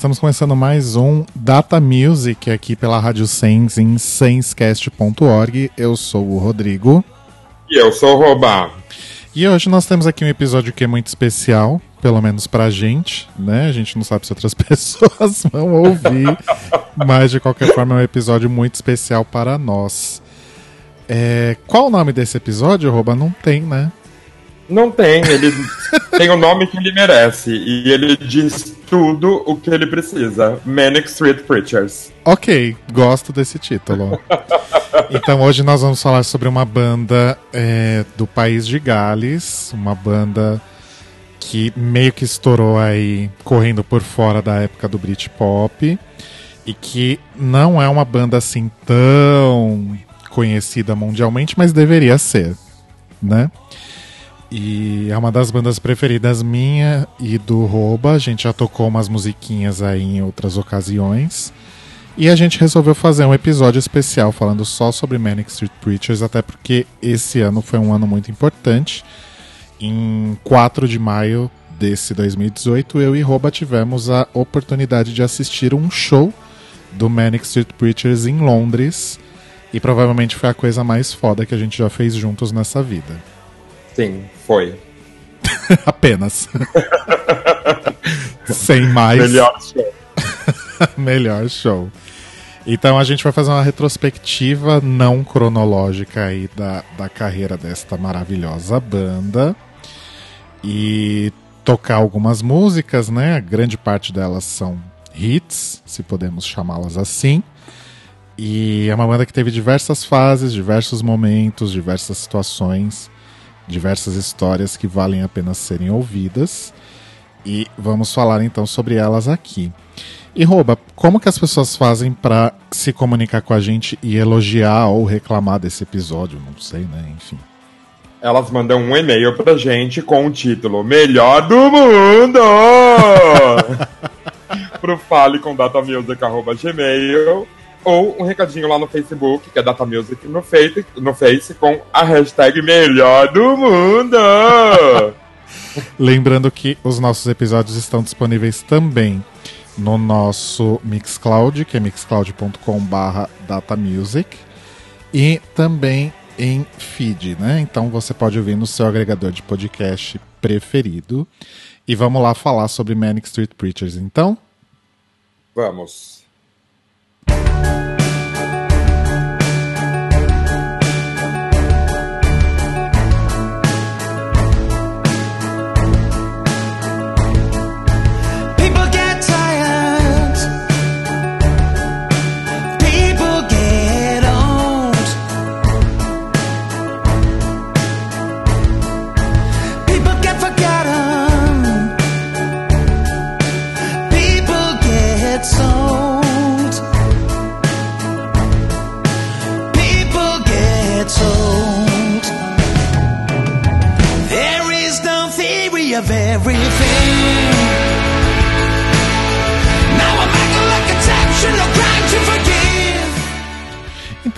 Estamos começando mais um Data Music aqui pela Rádio Sens em senscast.org. Eu sou o Rodrigo. E eu sou o Robá. E hoje nós temos aqui um episódio que é muito especial, pelo menos pra gente, né? A gente não sabe se outras pessoas vão ouvir, mas de qualquer forma é um episódio muito especial para nós. É... Qual o nome desse episódio, Roba? Não tem, né? Não tem, ele tem o nome que ele merece e ele diz tudo o que ele precisa. Manic Street Preachers. Ok, gosto desse título. então hoje nós vamos falar sobre uma banda é, do país de Gales, uma banda que meio que estourou aí correndo por fora da época do Britpop e que não é uma banda assim tão conhecida mundialmente, mas deveria ser, né? E é uma das bandas preferidas minha e do Roba. A gente já tocou umas musiquinhas aí em outras ocasiões. E a gente resolveu fazer um episódio especial falando só sobre Manic Street Preachers, até porque esse ano foi um ano muito importante. Em 4 de maio desse 2018, eu e Roba tivemos a oportunidade de assistir um show do Manic Street Preachers em Londres. E provavelmente foi a coisa mais foda que a gente já fez juntos nessa vida. Sim, foi. Apenas. Sem mais. Melhor show. Melhor show. Então a gente vai fazer uma retrospectiva não cronológica aí da, da carreira desta maravilhosa banda. E tocar algumas músicas, né? A grande parte delas são hits, se podemos chamá-las assim. E é uma banda que teve diversas fases, diversos momentos, diversas situações diversas histórias que valem a pena serem ouvidas e vamos falar então sobre elas aqui. E Roba, como que as pessoas fazem para se comunicar com a gente e elogiar ou reclamar desse episódio? Não sei, né? Enfim. Elas mandam um e-mail pra gente com o título Melhor do Mundo! pro fale com datamusic.gmail ou um recadinho lá no Facebook, que é Data Music no Face, no Face com a hashtag Melhor do Mundo! Lembrando que os nossos episódios estão disponíveis também no nosso Mixcloud, que é mixcloud.com.br datamusic, e também em feed, né? Então você pode ouvir no seu agregador de podcast preferido. E vamos lá falar sobre Manic Street Preachers, então? Vamos.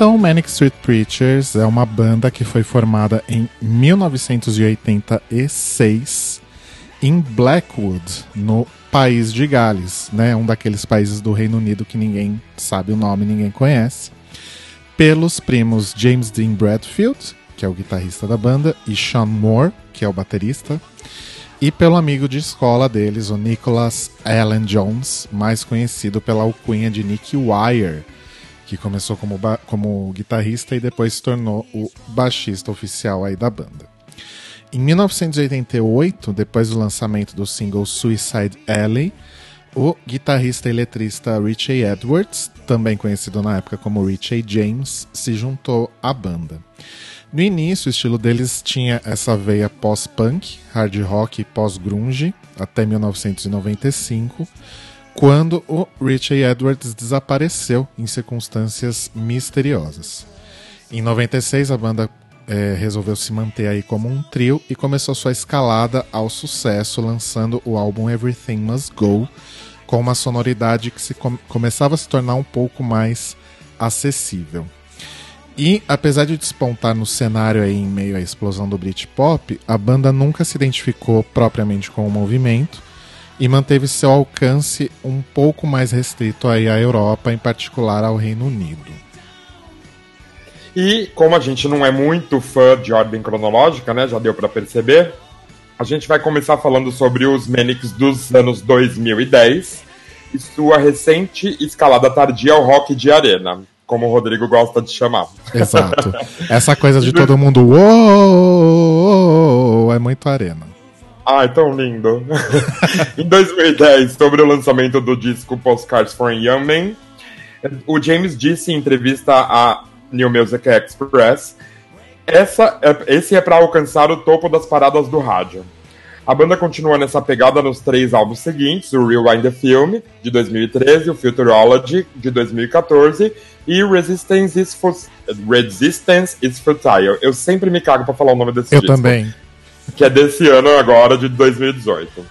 Então, Manic Street Preachers é uma banda que foi formada em 1986 em Blackwood, no país de Gales, né? Um daqueles países do Reino Unido que ninguém sabe o nome, ninguém conhece. Pelos primos James Dean Bradfield, que é o guitarrista da banda, e Sean Moore, que é o baterista, e pelo amigo de escola deles, o Nicholas Allen Jones, mais conhecido pela alcunha de Nick Wire que começou como, como guitarrista e depois se tornou o baixista oficial aí da banda. Em 1988, depois do lançamento do single Suicide Alley, o guitarrista e letrista Richie Edwards, também conhecido na época como Richie James, se juntou à banda. No início, o estilo deles tinha essa veia pós-punk, hard rock e pós-grunge, até 1995, quando o Richie Edwards desapareceu em circunstâncias misteriosas. Em 96, a banda é, resolveu se manter aí como um trio e começou sua escalada ao sucesso, lançando o álbum Everything Must Go, com uma sonoridade que se com começava a se tornar um pouco mais acessível. E, apesar de despontar no cenário aí em meio à explosão do Britpop, a banda nunca se identificou propriamente com o movimento e manteve seu alcance um pouco mais restrito aí à Europa, em particular ao Reino Unido. E como a gente não é muito fã de ordem cronológica, né, já deu para perceber, a gente vai começar falando sobre os Manics dos anos 2010 e sua recente escalada tardia ao rock de arena como o Rodrigo gosta de chamar. Exato. Essa coisa de todo mundo uou, é muito arena. Ai, tão lindo. em 2010, sobre o lançamento do disco Postcards for a Young Man, o James disse em entrevista à New Music Express essa, é, esse é para alcançar o topo das paradas do rádio. A banda continua nessa pegada nos três álbuns seguintes, o Rewind the Film, de 2013, o Futurology, de 2014, e Resistance is, Resistance is Futile. Eu sempre me cago pra falar o nome desse Eu disco. Eu também. Que é desse ano agora, de 2018.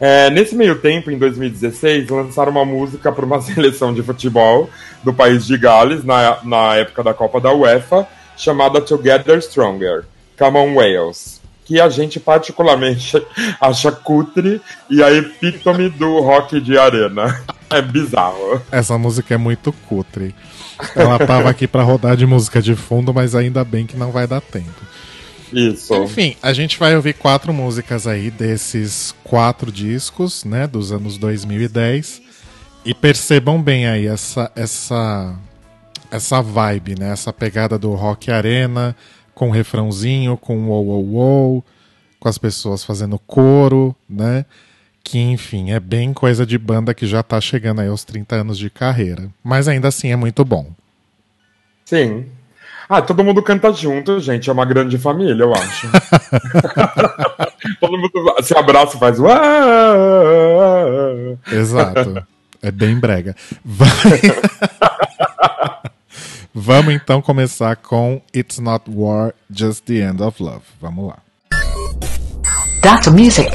É, nesse meio tempo, em 2016, lançaram uma música para uma seleção de futebol do país de Gales, na, na época da Copa da UEFA, chamada Together Stronger, Come on Wales que a gente particularmente acha cutre e a epítome do rock de arena. É bizarro. Essa música é muito cutre. Ela tava aqui para rodar de música de fundo, mas ainda bem que não vai dar tempo. Isso. Enfim, a gente vai ouvir quatro músicas aí desses quatro discos, né, dos anos 2010. E percebam bem aí essa essa essa vibe, né, essa pegada do rock arena, com um refrãozinho, com um wow, wow, wow, com as pessoas fazendo coro, né? Que, enfim, é bem coisa de banda que já tá chegando aí aos 30 anos de carreira. Mas ainda assim é muito bom. Sim. Ah, todo mundo canta junto, gente. É uma grande família, eu acho. todo mundo se abraça e faz. Exato. É bem brega. Vai... Vamos então começar com It's Not War, Just the End of Love. Vamos lá. Data Music.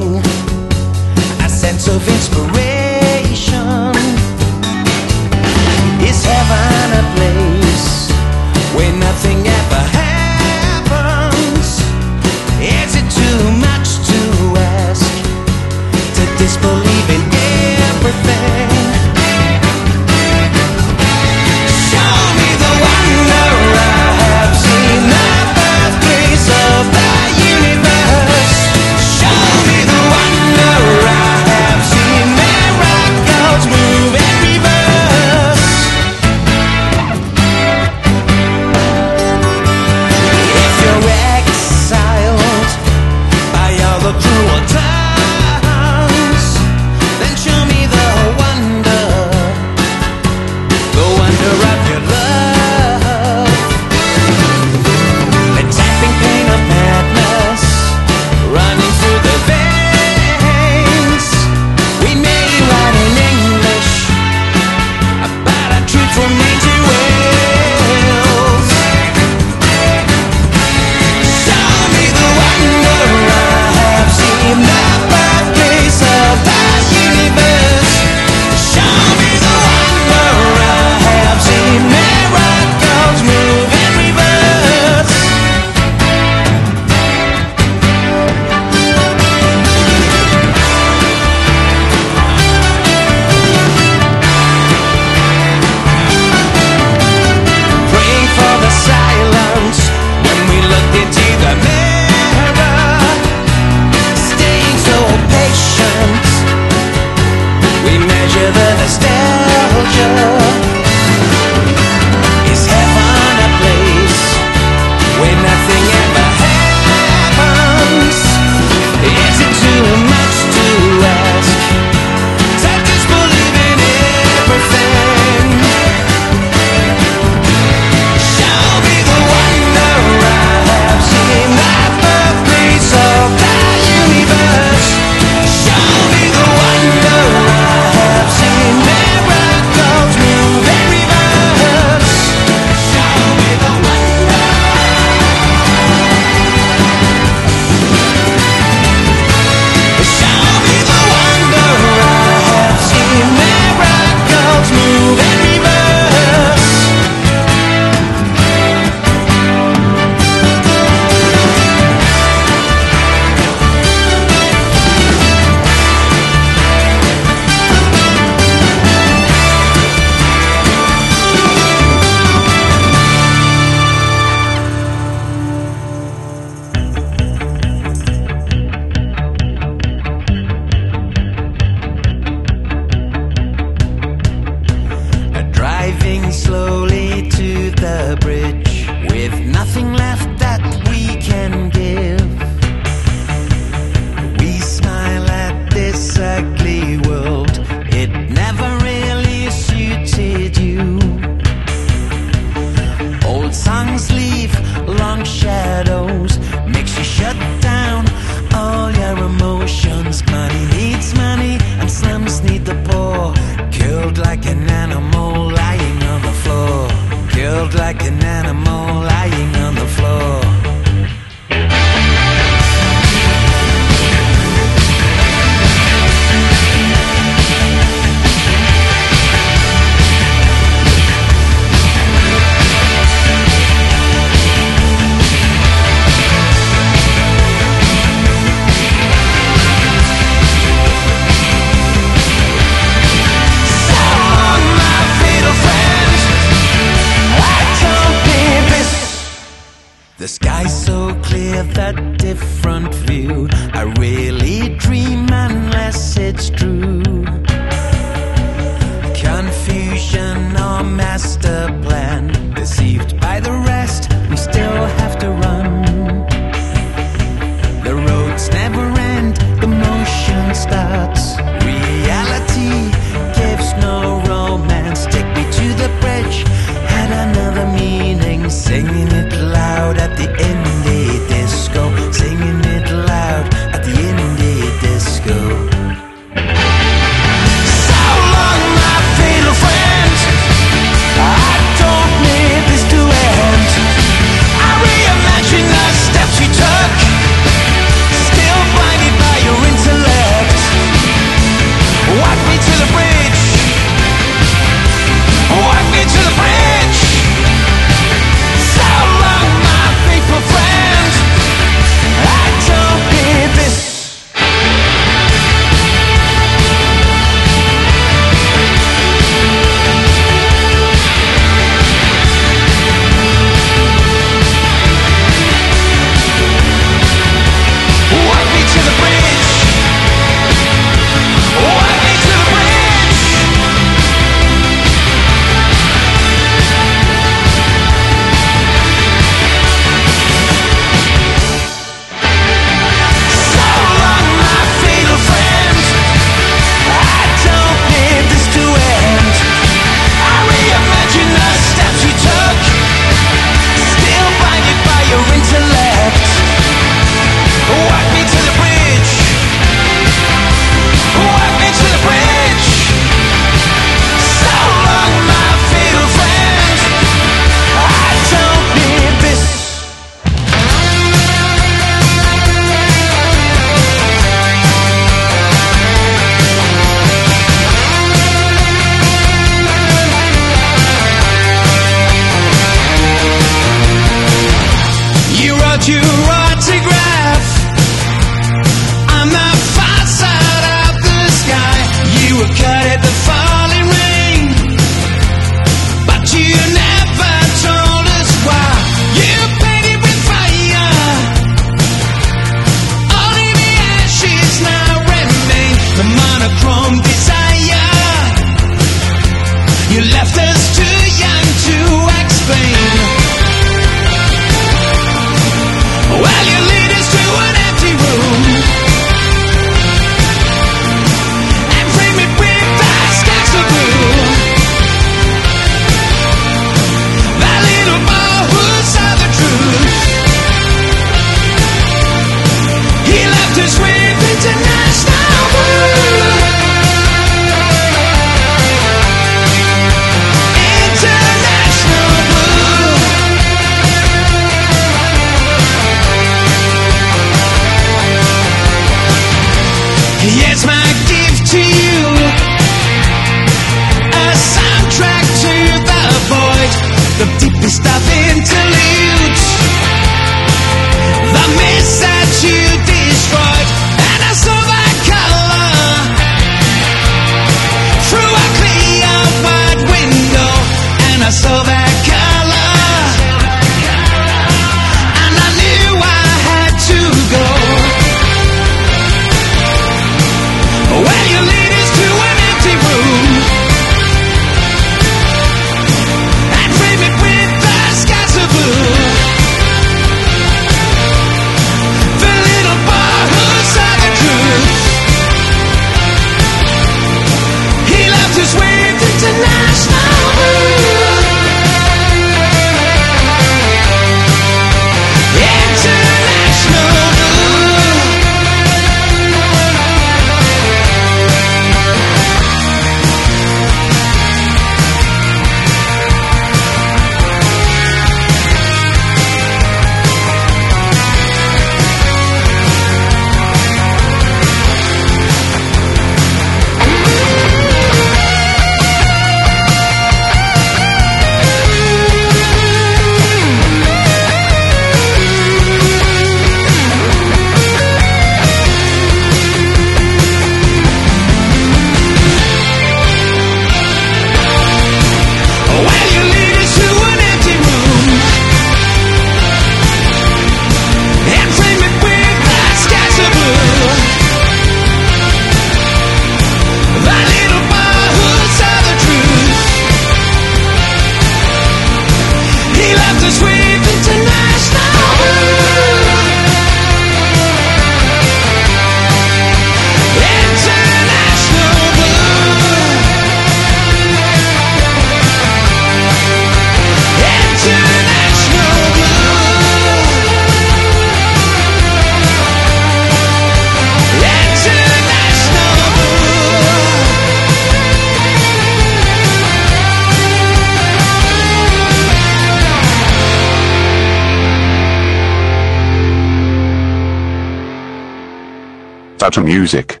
That's music.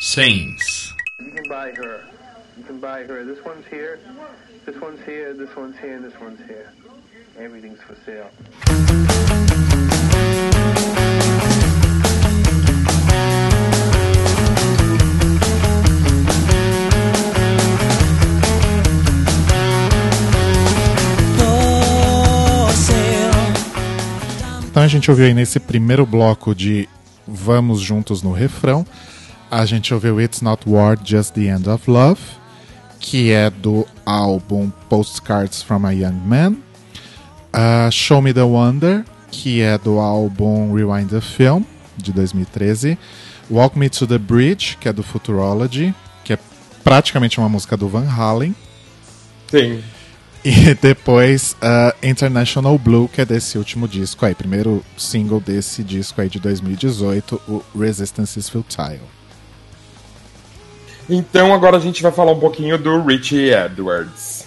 Saints. You can buy her. You can buy her. This one's here. This one's here. This one's here. and This one's here. Everything's for sale. Então a gente ouviu aí nesse primeiro bloco de Vamos Juntos no Refrão, a gente ouviu It's Not War, Just the End of Love, que é do álbum Postcards from a Young Man, uh, Show Me the Wonder, que é do álbum Rewind the Film, de 2013, Walk Me to the Bridge, que é do Futurology, que é praticamente uma música do Van Halen, Sim. E depois uh, International Blue, que é desse último disco aí, primeiro single desse disco aí de 2018, o Resistance is Futile. Então agora a gente vai falar um pouquinho do Richie Edwards.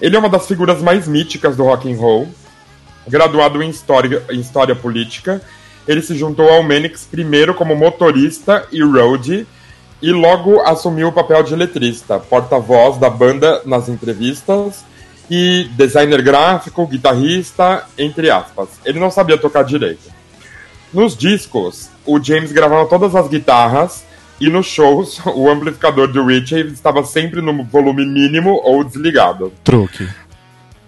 Ele é uma das figuras mais míticas do rock and roll. Graduado em história, em história política, ele se juntou ao Manix primeiro como motorista e roadie e logo assumiu o papel de letrista, porta-voz da banda nas entrevistas e designer gráfico, guitarrista, entre aspas. Ele não sabia tocar direito. Nos discos, o James gravava todas as guitarras e nos shows o amplificador do Richie estava sempre no volume mínimo ou desligado. Truque.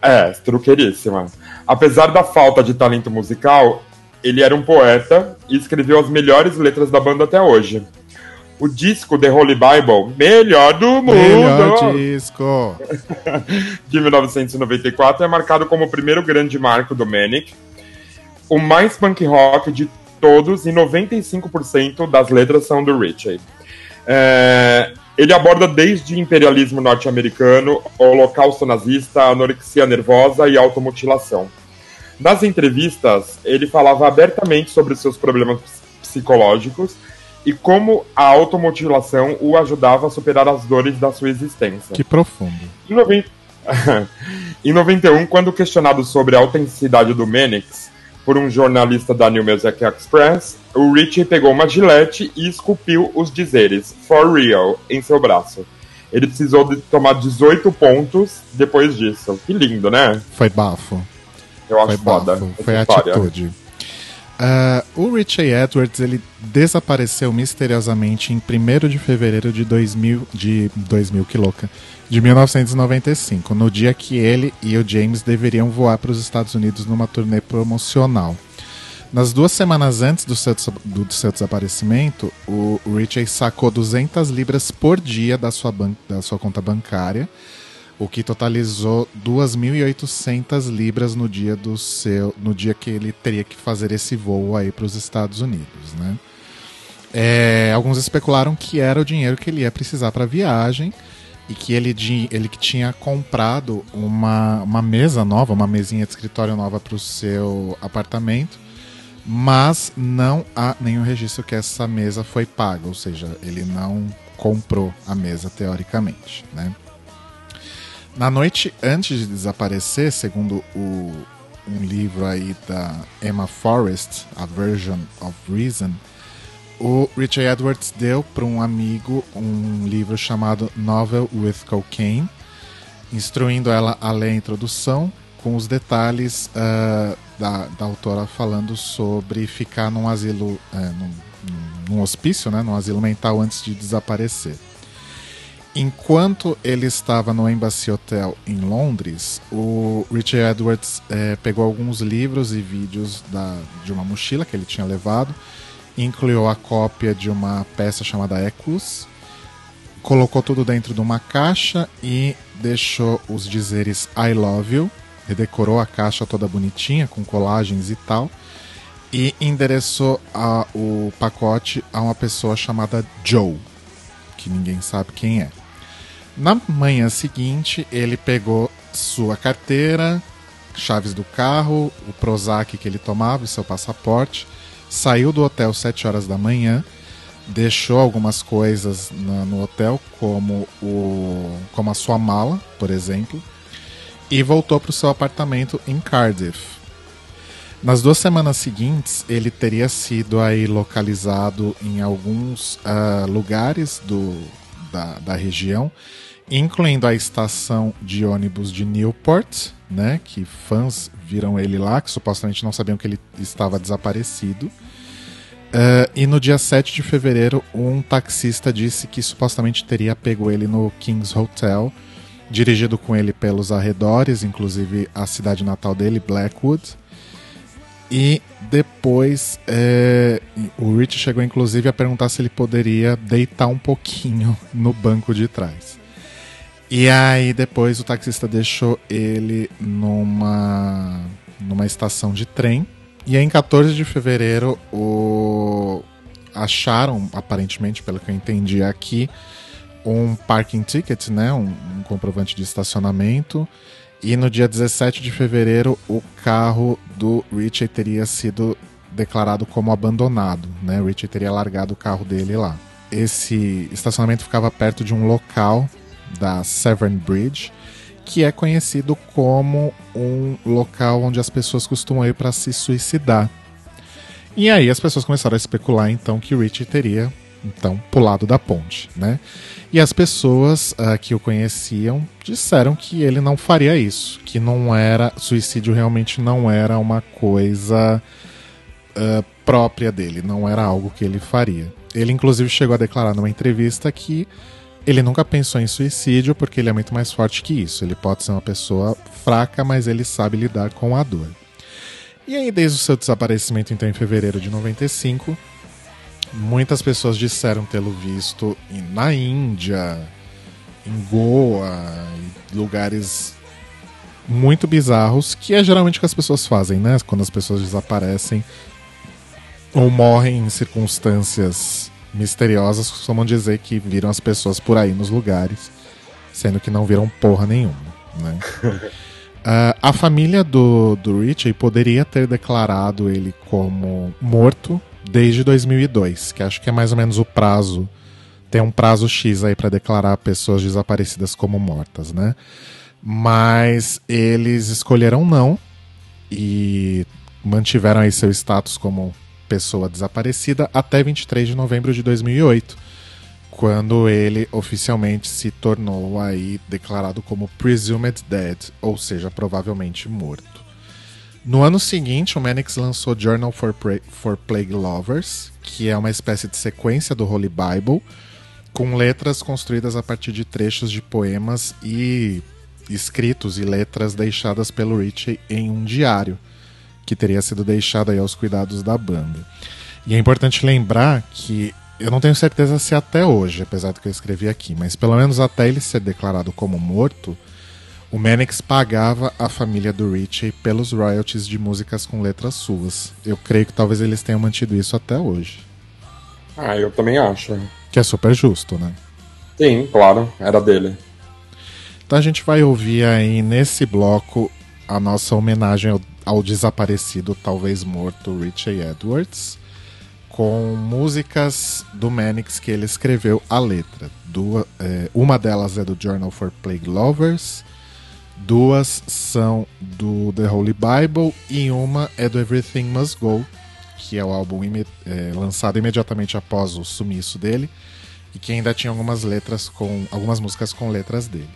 É, truqueiríssima. Apesar da falta de talento musical, ele era um poeta e escreveu as melhores letras da banda até hoje. O disco The Holy Bible, melhor do mundo! Melhor disco! de 1994, é marcado como o primeiro grande marco do Manic, o mais punk rock de todos e 95% das letras são do Richie. É, ele aborda desde imperialismo norte-americano, holocausto nazista, anorexia nervosa e automutilação. Nas entrevistas, ele falava abertamente sobre seus problemas psicológicos e como a automutilação o ajudava a superar as dores da sua existência. Que profundo. Em, 90... em 91, quando questionado sobre a autenticidade do Menix por um jornalista da New Music Express, o Richie pegou uma gilete e esculpiu os dizeres For Real em seu braço. Ele precisou de tomar 18 pontos depois disso. Que lindo, né? Foi bafo. Eu acho foi foda. Bafo. Foi atitude. Uh, o Richie Edwards ele desapareceu misteriosamente em 1 de fevereiro de 2000, de 2000, que louca, de 1995, no dia que ele e o James deveriam voar para os Estados Unidos numa turnê promocional. Nas duas semanas antes do seu, do seu desaparecimento, o Richie sacou 200 libras por dia da sua, da sua conta bancária o que totalizou 2.800 libras no dia do seu, no dia que ele teria que fazer esse voo aí para os Estados Unidos, né? É, alguns especularam que era o dinheiro que ele ia precisar para a viagem e que ele, ele que tinha comprado uma, uma mesa nova, uma mesinha de escritório nova para o seu apartamento, mas não há nenhum registro que essa mesa foi paga, ou seja, ele não comprou a mesa teoricamente, né? Na noite antes de desaparecer, segundo o, um livro aí da Emma Forrest, A Version of Reason, o Richard Edwards deu para um amigo um livro chamado Novel with Cocaine, instruindo ela a ler a introdução com os detalhes uh, da, da autora falando sobre ficar num asilo, uh, num, num hospício, né, num asilo mental antes de desaparecer. Enquanto ele estava no Embassy Hotel em Londres, o Richard Edwards é, pegou alguns livros e vídeos da, de uma mochila que ele tinha levado, incluiu a cópia de uma peça chamada Ecus, colocou tudo dentro de uma caixa e deixou os dizeres I love you, redecorou a caixa toda bonitinha com colagens e tal, e endereçou a, o pacote a uma pessoa chamada Joe que ninguém sabe quem é. Na manhã seguinte, ele pegou sua carteira, chaves do carro, o Prozac que ele tomava e seu passaporte, saiu do hotel às 7 horas da manhã, deixou algumas coisas na, no hotel, como, o, como a sua mala, por exemplo, e voltou para o seu apartamento em Cardiff. Nas duas semanas seguintes, ele teria sido aí localizado em alguns uh, lugares do, da, da região, incluindo a estação de ônibus de Newport, né, que fãs viram ele lá, que supostamente não sabiam que ele estava desaparecido. Uh, e no dia 7 de fevereiro, um taxista disse que supostamente teria pego ele no King's Hotel, dirigido com ele pelos arredores, inclusive a cidade natal dele, Blackwood. E depois é, o Rich chegou inclusive a perguntar se ele poderia deitar um pouquinho no banco de trás. E aí depois o taxista deixou ele numa, numa estação de trem. E aí, em 14 de fevereiro o... acharam, aparentemente, pelo que eu entendi aqui, um parking ticket, né? um, um comprovante de estacionamento e no dia 17 de fevereiro, o carro do Richie teria sido declarado como abandonado. Né? O Richie teria largado o carro dele lá. Esse estacionamento ficava perto de um local da Severn Bridge, que é conhecido como um local onde as pessoas costumam ir para se suicidar. E aí as pessoas começaram a especular então que Richie teria então pulado da ponte, né? E as pessoas uh, que o conheciam disseram que ele não faria isso, que não era suicídio realmente não era uma coisa uh, própria dele, não era algo que ele faria. Ele inclusive chegou a declarar numa entrevista que ele nunca pensou em suicídio porque ele é muito mais forte que isso. Ele pode ser uma pessoa fraca, mas ele sabe lidar com a dor. E aí, desde o seu desaparecimento, então, em fevereiro de 95, Muitas pessoas disseram tê-lo visto na Índia, em Goa, em lugares muito bizarros, que é geralmente o que as pessoas fazem, né? Quando as pessoas desaparecem ou morrem em circunstâncias misteriosas, costumam dizer que viram as pessoas por aí nos lugares, sendo que não viram porra nenhuma, né? Ah, a família do, do Richie poderia ter declarado ele como morto desde 2002, que acho que é mais ou menos o prazo. Tem um prazo X aí para declarar pessoas desaparecidas como mortas, né? Mas eles escolheram não e mantiveram aí seu status como pessoa desaparecida até 23 de novembro de 2008, quando ele oficialmente se tornou aí declarado como presumed dead, ou seja, provavelmente morto. No ano seguinte, o Mannix lançou Journal for, Pra- for Plague Lovers, que é uma espécie de sequência do Holy Bible, com letras construídas a partir de trechos de poemas e escritos e letras deixadas pelo Richie em um diário, que teria sido deixado aí aos cuidados da banda. E é importante lembrar que eu não tenho certeza se até hoje, apesar do que eu escrevi aqui, mas pelo menos até ele ser declarado como morto, o Mannix pagava a família do Richie pelos royalties de músicas com letras suas. Eu creio que talvez eles tenham mantido isso até hoje. Ah, eu também acho. Que é super justo, né? Sim, claro, era dele. Então a gente vai ouvir aí nesse bloco a nossa homenagem ao, ao desaparecido, talvez morto, Richie Edwards, com músicas do Mannix que ele escreveu a letra. Dua- é, uma delas é do Journal for Plague Lovers, duas são do The Holy Bible e uma é do Everything Must Go, que é o álbum é, lançado imediatamente após o sumiço dele e que ainda tinha algumas letras com algumas músicas com letras dele.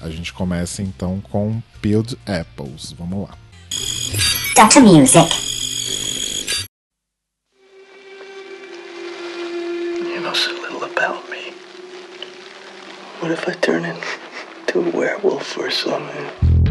A gente começa então com Peeled Apples. Vamos lá. Dr. Music. You know so little about me. What if I turn into a werewolf or something?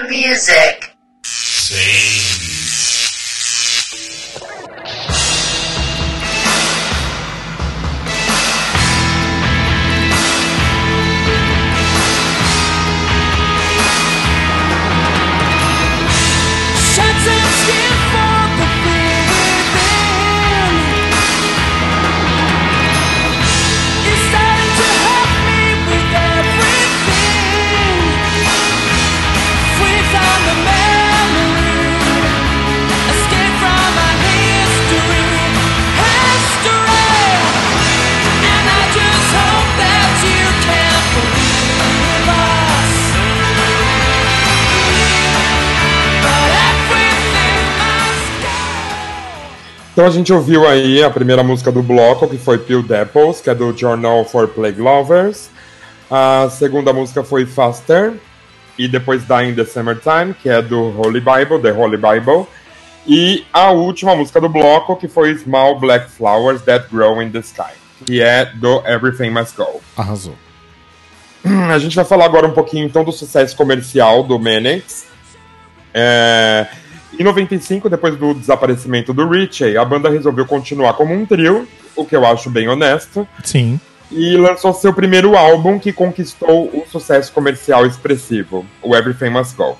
Music. Então a gente ouviu aí a primeira música do bloco, que foi Pill Apples, que é do Journal for Plague Lovers. A segunda música foi Faster, e depois Die in the Summertime, que é do Holy Bible, The Holy Bible. E a última música do bloco, que foi Small Black Flowers That Grow in the Sky, que é do Everything Must Go. Arrasou. A gente vai falar agora um pouquinho então do sucesso comercial do Menex. É, Em 95, depois do desaparecimento do Richie, a banda resolveu continuar como um trio, o que eu acho bem honesto, Sim. e lançou seu primeiro álbum que conquistou um sucesso comercial expressivo, o Everything Must Go.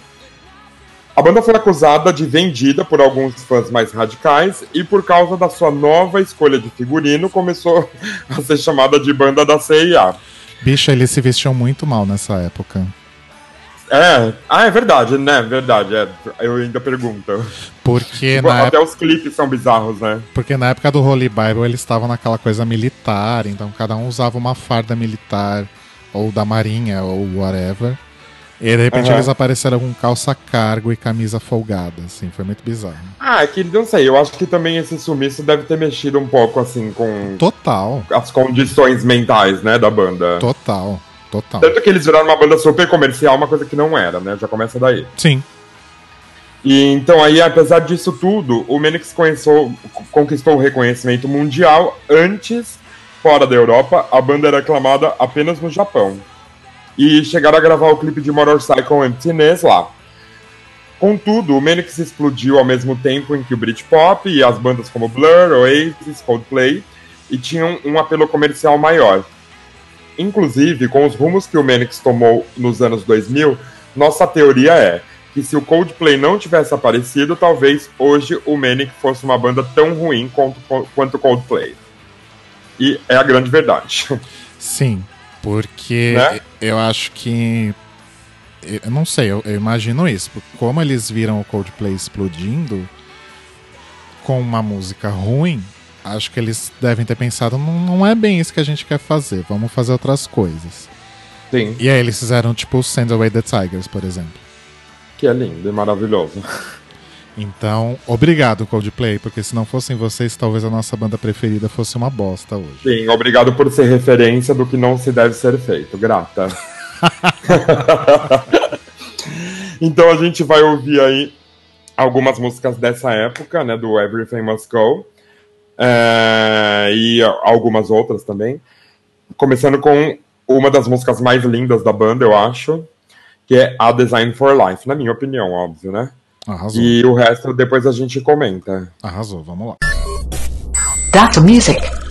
A banda foi acusada de vendida por alguns fãs mais radicais e por causa da sua nova escolha de figurino começou a ser chamada de banda da CIA. Bicho, eles se vestiam muito mal nessa época. É, ah, é verdade, né? Verdade, é. Eu ainda pergunto. Porque Tipo, até época, os clipes são bizarros, né? porque na época do Holy Bible eles estavam naquela coisa militar, então cada um usava uma farda militar, ou da marinha, ou whatever. E de repente Aham. eles apareceram com calça cargo e camisa folgada, assim, foi muito bizarro. Ah, é que não sei, eu acho que também esse sumiço deve ter mexido um pouco, assim, com Total, as condições mentais, né, da banda. total, total. Tanto que eles viraram uma banda super comercial, uma coisa que não era, né? Já começa daí. Sim, E então aí, apesar disso tudo, o Menix conquistou o reconhecimento mundial. Antes, fora da Europa, a banda era aclamada apenas no Japão. e chegaram a gravar o clipe de Motorcycle Emptiness lá. Contudo, o Manix explodiu ao mesmo tempo em que o Britpop e as bandas como Blur, Oasis, Coldplay e tinham um apelo comercial maior. Inclusive, com os rumos que o Manix tomou nos anos 2000, nossa teoria é que se o Coldplay não tivesse aparecido, talvez hoje o Manic fosse uma banda tão ruim quanto, quanto o Coldplay. E é a grande verdade. Sim, porque Né? eu acho que. Eu não sei, eu, eu imagino isso. Como eles viram o Coldplay explodindo com uma música ruim, acho que eles devem ter pensado: não, não é bem isso que a gente quer fazer, vamos fazer outras coisas. Sim, E aí eles fizeram tipo Send Away the Tigers, por exemplo. que é lindo e maravilhoso. Então, obrigado, Coldplay, porque se não fossem vocês, talvez a nossa banda preferida fosse uma bosta hoje. Sim, obrigado por ser referência do que não se deve ser feito. Grata. então a gente vai ouvir aí algumas músicas dessa época, né? Do Everything Must Go. É, e algumas outras também. Começando com uma das músicas mais lindas da banda, eu acho. Que é A Design for Life, na minha opinião, óbvio, né? Arrasou. E o resto depois a gente comenta. Arrasou, vamos lá. Dr. Music.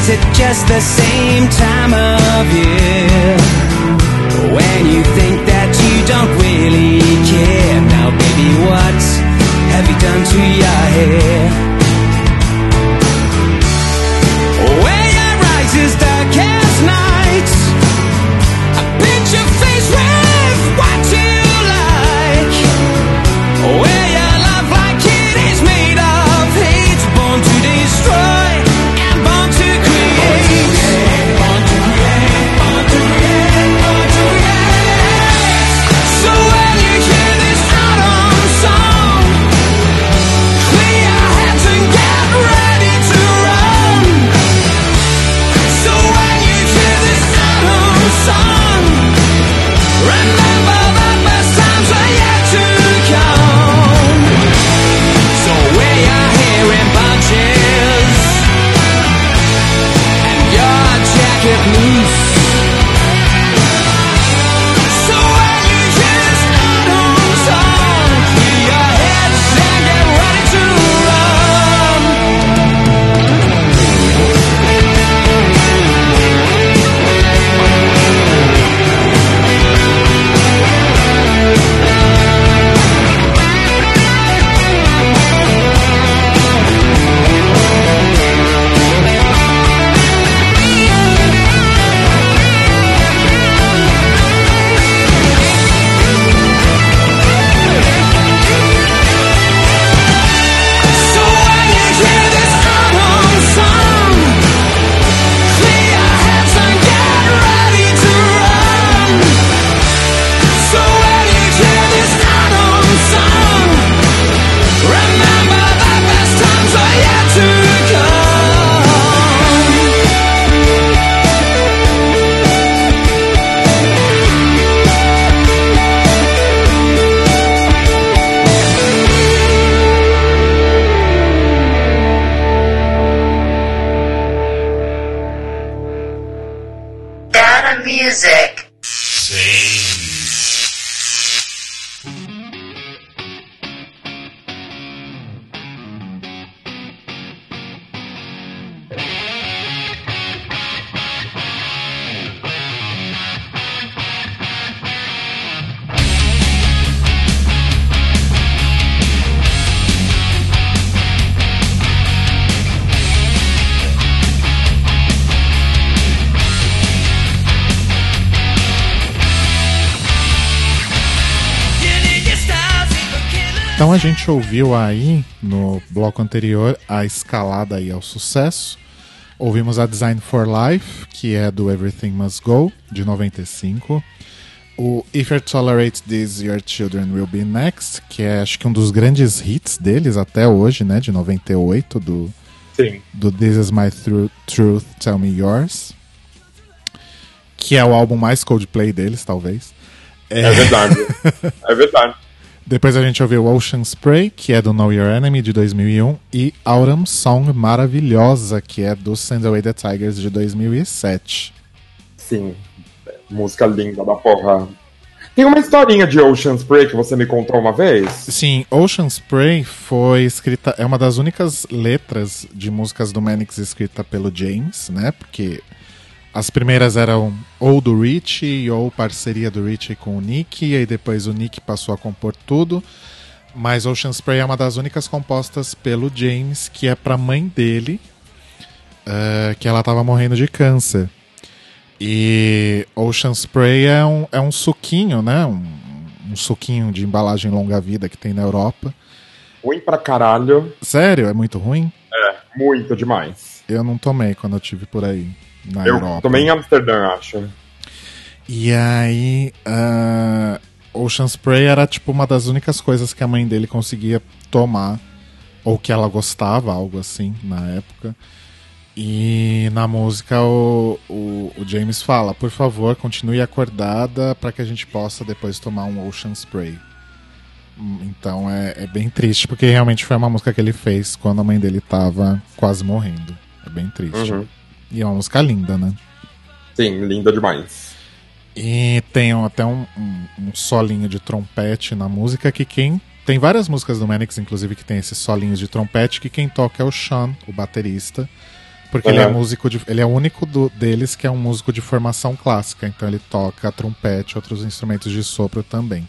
Just the same time of year when you think that you don't really care. Now, baby, what have you done to your hair? Gente ouviu aí no bloco anterior a escalada aí ao sucesso. Ouvimos a Design for Life, que é do Everything Must Go, de 95. O If You Tolerate This, Your Children Will Be Next, que é acho que um dos grandes hits deles até hoje, né? De 98, do, Sim. do This Is My Tru- Truth, Tell Me Yours. Que é o álbum mais Coldplay deles, talvez. É verdade. é verdade. Depois a gente ouviu Ocean Spray, que é do Know Your Enemy, de 2001, e Autumn Song Maravilhosa, que é do Send Away the Tigers, de 2007. Sim. Música linda da porra. Tem uma historinha de Ocean Spray que você me contou uma vez? Sim, Ocean Spray foi escrita, é uma das únicas letras de músicas do Manix escrita pelo James, né? Porque as primeiras eram ou do Richie ou parceria do Richie com o Nick, e aí depois o Nick passou a compor tudo. Mas Ocean Spray é uma das únicas compostas pelo James, que é pra mãe dele, eh, que ela tava morrendo de câncer. E Ocean Spray é um, é um suquinho, né? Um, um suquinho de embalagem longa-vida que tem na Europa. Ruim pra caralho. Sério? É muito ruim? É, muito demais. Eu não tomei quando eu tive por aí, na Eu Europa. tomei em Amsterdã, acho. E aí, ah, Ocean Spray era tipo uma das únicas coisas que a mãe dele conseguia tomar, ou que ela gostava, algo assim, na época. E na música o, o, o James fala: por favor, continue acordada para que a gente possa depois tomar um Ocean Spray. Então é, é bem triste, porque realmente foi uma música que ele fez quando a mãe dele tava quase morrendo. É bem triste. Uhum. E é uma música linda, né? Sim, linda demais. E tem até um, um, um solinho de trompete na música que quem. Tem várias músicas do Manix, inclusive, que tem esses solinhos de trompete, que quem toca é o Sean, o baterista. Porque ele é Uhum. músico de, ele é o único do- deles que é um músico de formação clássica, então ele toca trompete e outros instrumentos de sopro também.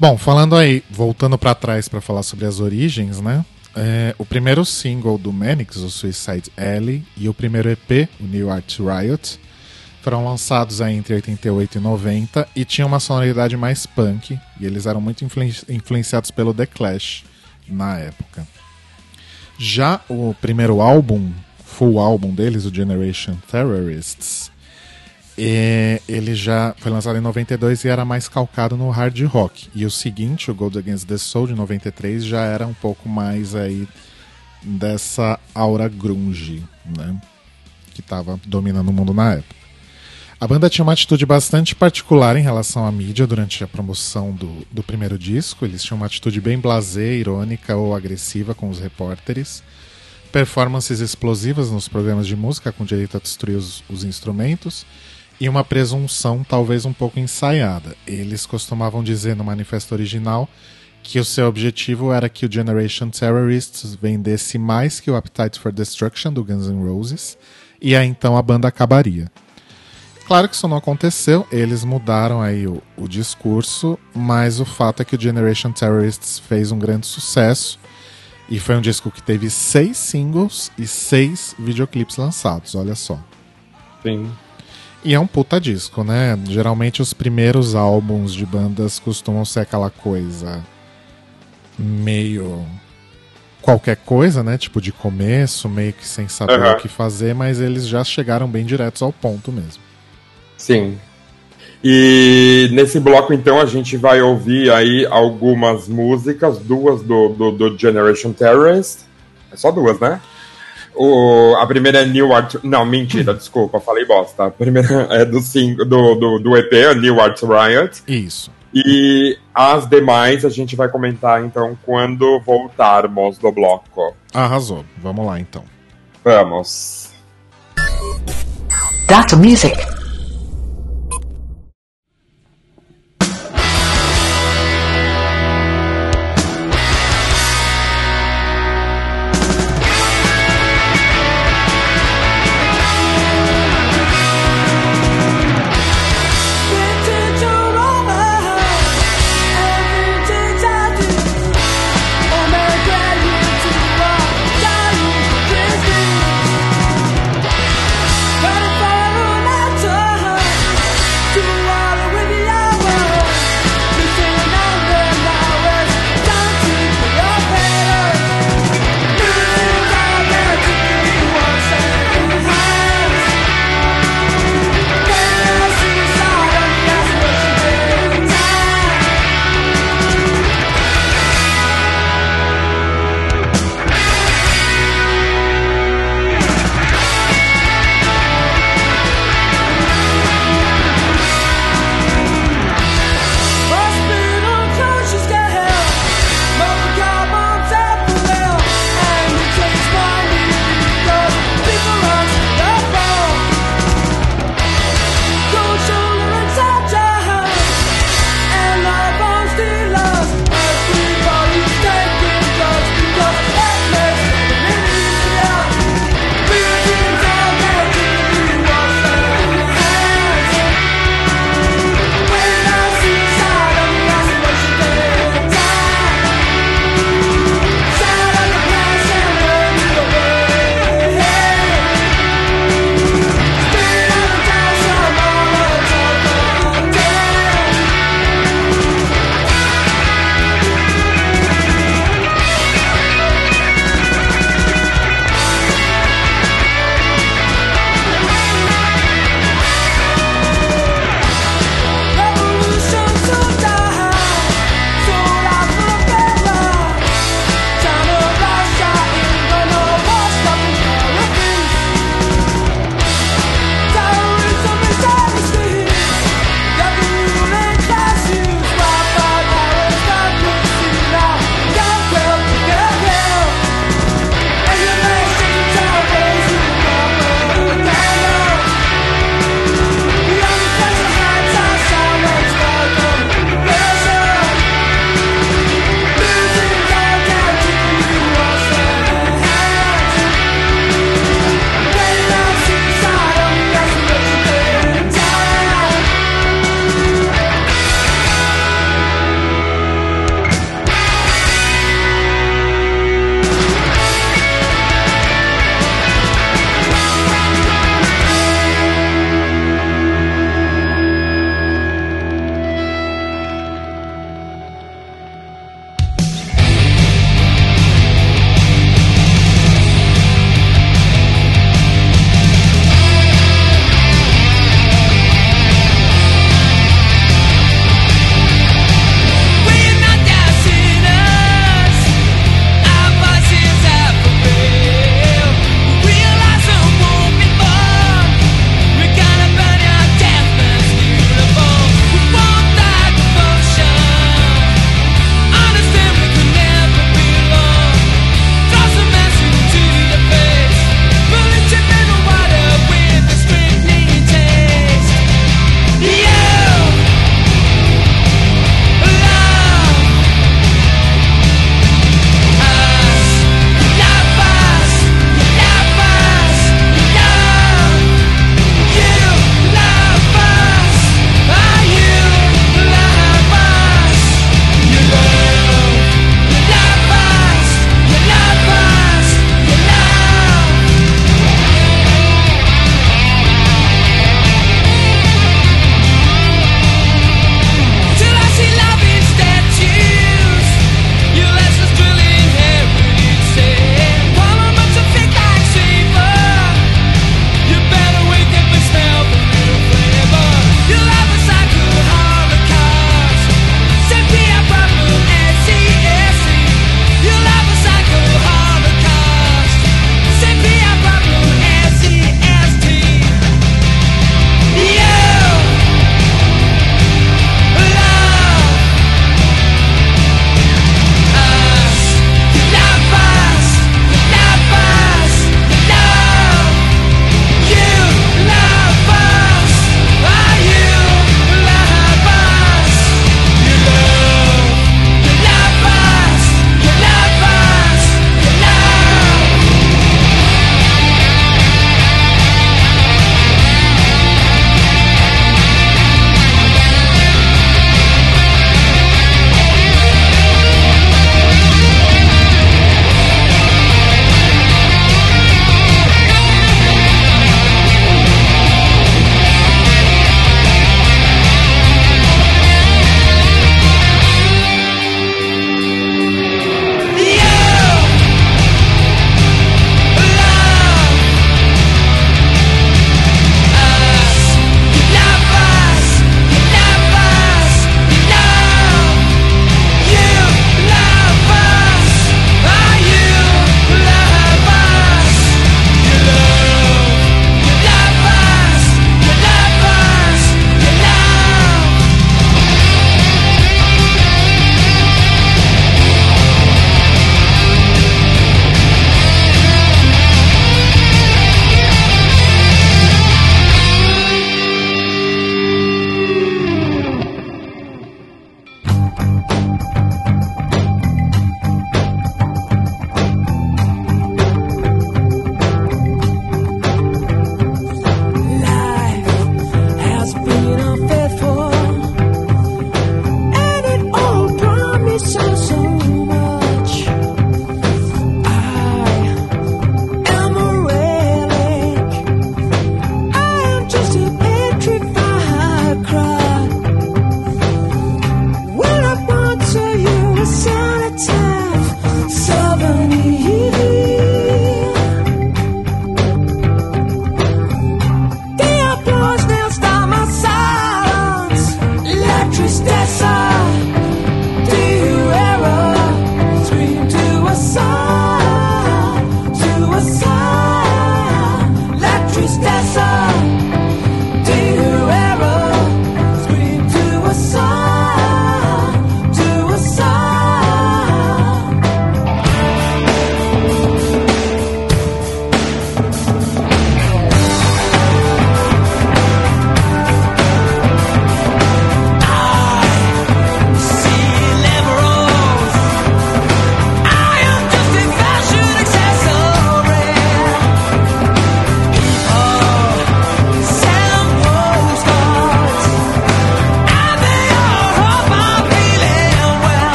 Bom, falando aí, voltando pra trás pra falar sobre as origens, né? É, o primeiro single do Manix, o Suicide Alley, e o primeiro EP, o New Art Riot, foram lançados aí entre 88 e 90 e tinham uma sonoridade mais punk, e eles eram muito influen- influenciados pelo The Clash na época. Já o primeiro álbum, full álbum deles, o Generation Terrorists, ele já foi lançado em 92 e era mais calcado no hard rock. E o seguinte, o Gold Against the Soul de 93, já era um pouco mais aí dessa aura grunge, né? Que estava dominando o mundo na época. A banda tinha uma atitude bastante particular em relação à mídia durante a promoção do, do primeiro disco. Eles tinham uma atitude bem blasé, irônica ou agressiva com os repórteres. Performances explosivas nos programas de música com direito a destruir os, os instrumentos. E uma presunção talvez um pouco ensaiada. Eles costumavam dizer no manifesto original que o seu objetivo era que o Generation Terrorists vendesse mais que o Appetite for Destruction do Guns N' Roses. E aí então a banda acabaria. Claro que isso não aconteceu, eles mudaram aí o, o discurso, mas o fato é que o Generation Terrorists fez um grande sucesso e foi um disco que teve seis singles e seis videoclipes lançados, olha só. Sim. E é um puta disco, né? Geralmente os primeiros álbuns de bandas costumam ser aquela coisa meio qualquer coisa, né? Tipo de começo, meio que sem saber Aham. o que fazer, mas eles já chegaram bem diretos ao ponto mesmo. Sim. E nesse bloco, então, a gente vai ouvir aí algumas músicas, duas do, do, do Generation Terrorist. É só duas, né? O, a primeira é New Art. Não, mentira, desculpa, falei bosta. A primeira é do, sing, do, do, do EP, a New Art Riot. Isso. E as demais a gente vai comentar, então, quando voltarmos do bloco. Arrasou. Vamos lá então. Vamos. Data Music.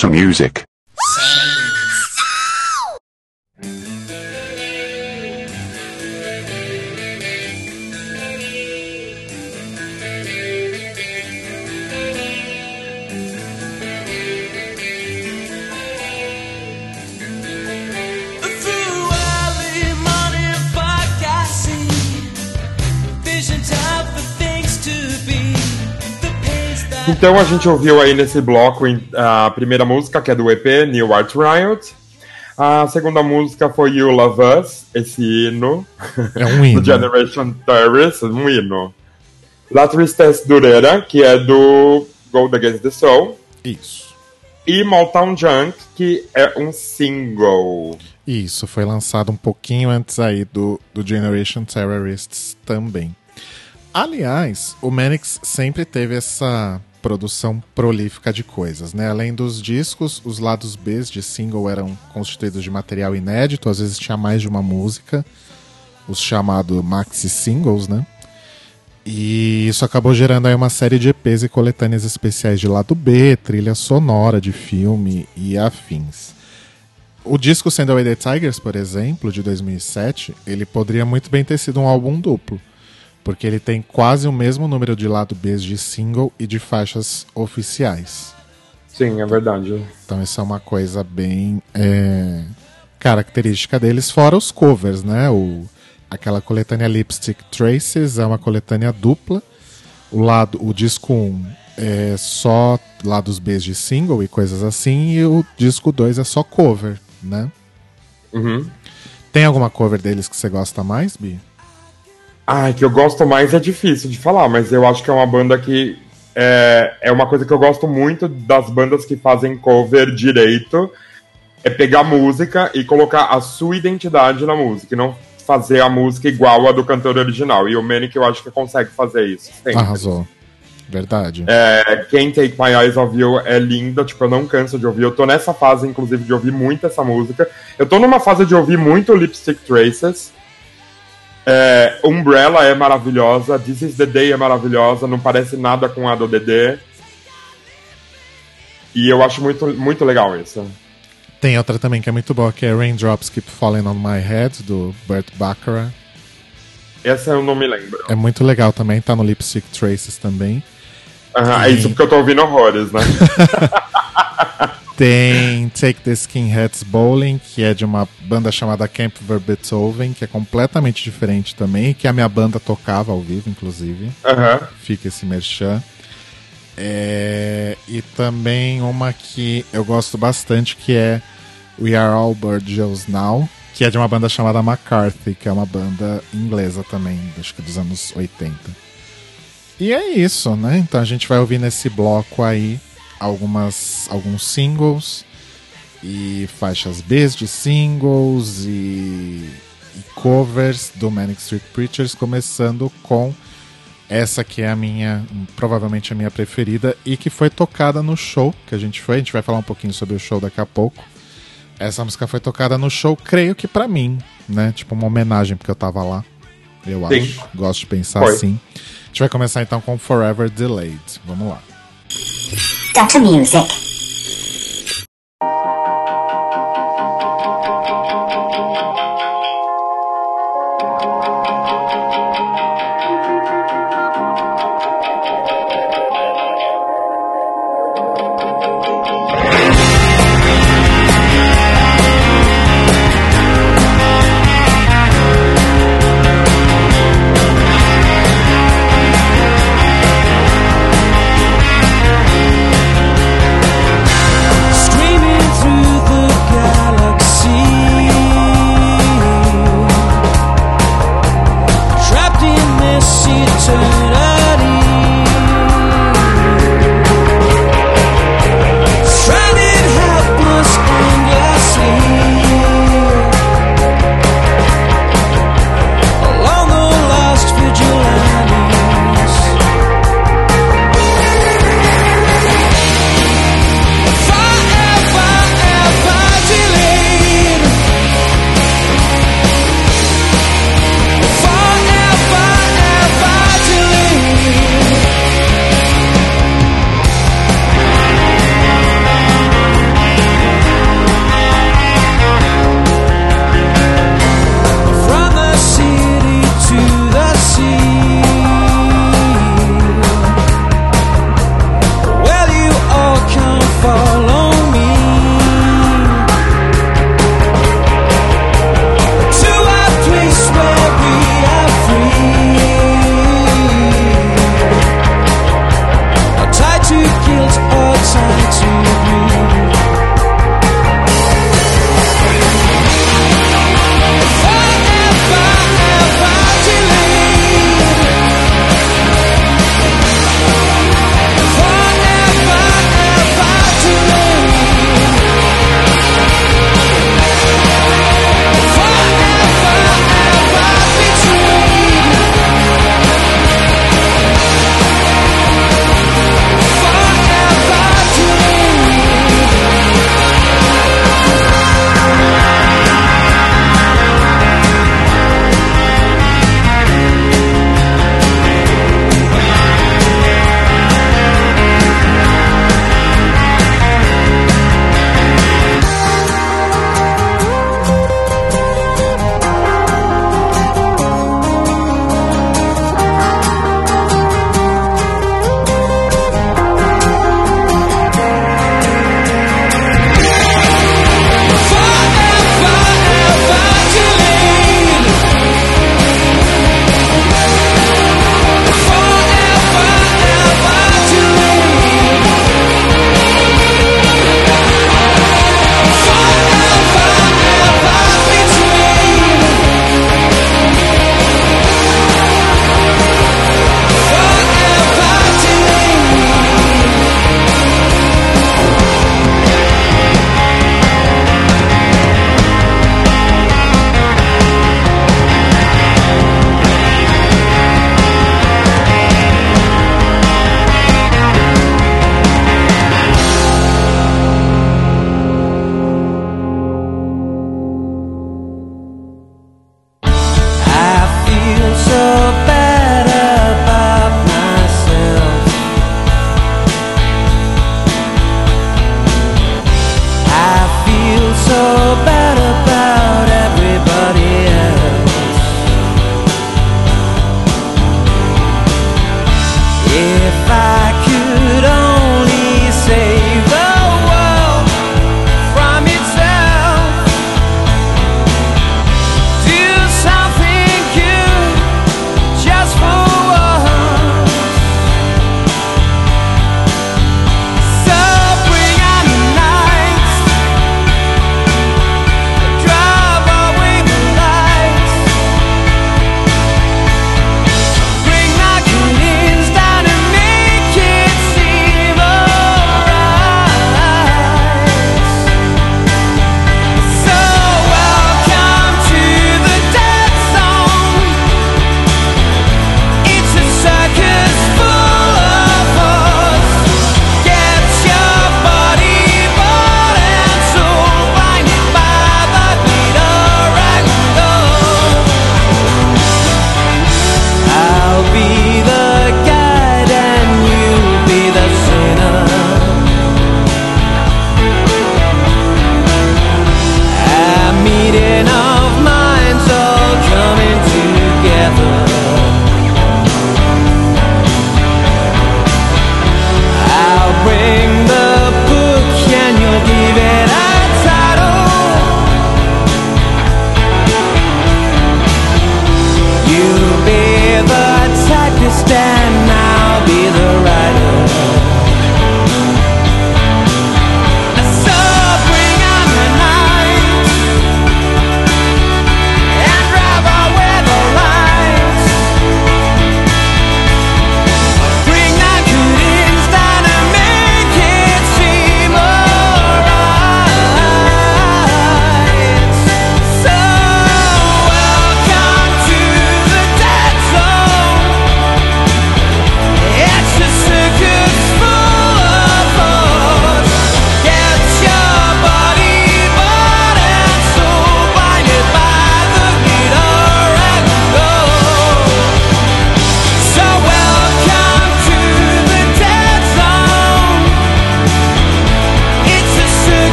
Data Music. Então a gente ouviu aí nesse bloco a primeira música, que é do EP, New Art Riot. A segunda música foi You Love Us, esse hino. É um hino. do Generation Terrorist, um hino. La Tristesse Durera, que é do Gold Against the Soul. Isso. E Motown Junk, que é um single. Isso, foi lançado um pouquinho antes aí do, do Generation Terrorists também. Aliás, o Manix sempre teve essa produção prolífica de coisas, né? Além dos discos, os lados B de single eram constituídos de material inédito, às vezes tinha mais de uma música, os chamados maxi singles, né? E isso acabou gerando aí uma série de EPs e coletâneas especiais de lado B, trilha sonora de filme e afins. O disco Send Away the Tigers, por exemplo, de 2007, ele poderia muito bem ter sido um álbum duplo, porque ele tem quase o mesmo número de lado B de single e de faixas oficiais. Sim, é verdade. Então isso é uma coisa bem é, característica deles, fora os covers, né? O, aquela coletânea Lipstick Traces é uma coletânea dupla. O lado, o disco 1 é só lados B de single e coisas assim, e o disco 2 é só cover, né? Uhum. Tem alguma cover deles que você gosta mais, Bi? Ai, que eu gosto mais é difícil de falar, mas eu acho que é uma banda que. É, é uma coisa que eu gosto muito das bandas que fazem cover direito. É pegar música e colocar a sua identidade na música, e não fazer a música igual a do cantor original. E o Manic eu acho que consegue fazer isso. sempre. Arrasou. Verdade. É, Can't Take My Eyes Off You é linda, tipo, eu não canso de ouvir. Eu tô nessa fase, inclusive, de ouvir muito essa música. Eu tô numa fase de ouvir muito Lipstick Traces. É, Umbrella é maravilhosa, This Is The Day é maravilhosa, não parece nada com a do DD. E eu acho muito, muito legal isso. Tem outra também que é muito boa, que é Raindrops Keep Falling on My Head, do Burt Bacharach. Essa eu não me lembro. É muito legal também, tá no Lipstick Traces também. Aham, é isso porque eu tô ouvindo horrores, né? Tem Take the Skinheads Bowling, que é de uma banda chamada Camp Beethoven, que é completamente diferente também, que a minha banda tocava ao vivo, inclusive. Fica esse merchan. É, e também uma que eu gosto bastante, que é We Are All Birds Now, que é de uma banda chamada McCarthy, que é uma banda inglesa também, acho que dos anos 80. E é isso, né? Então a gente vai ouvir nesse bloco aí algumas alguns singles e faixas B de singles e, e covers do Manic Street Preachers, começando com essa que é a minha, provavelmente a minha preferida e que foi tocada no show que a gente foi. A gente vai falar um pouquinho sobre o show daqui a pouco. Essa música foi tocada no show, creio que pra mim, né? Tipo uma homenagem porque eu tava lá. Eu Sim. acho. Gosto de pensar Foi. assim. A gente vai começar então com Forever Delayed. Vamos lá. Data Music.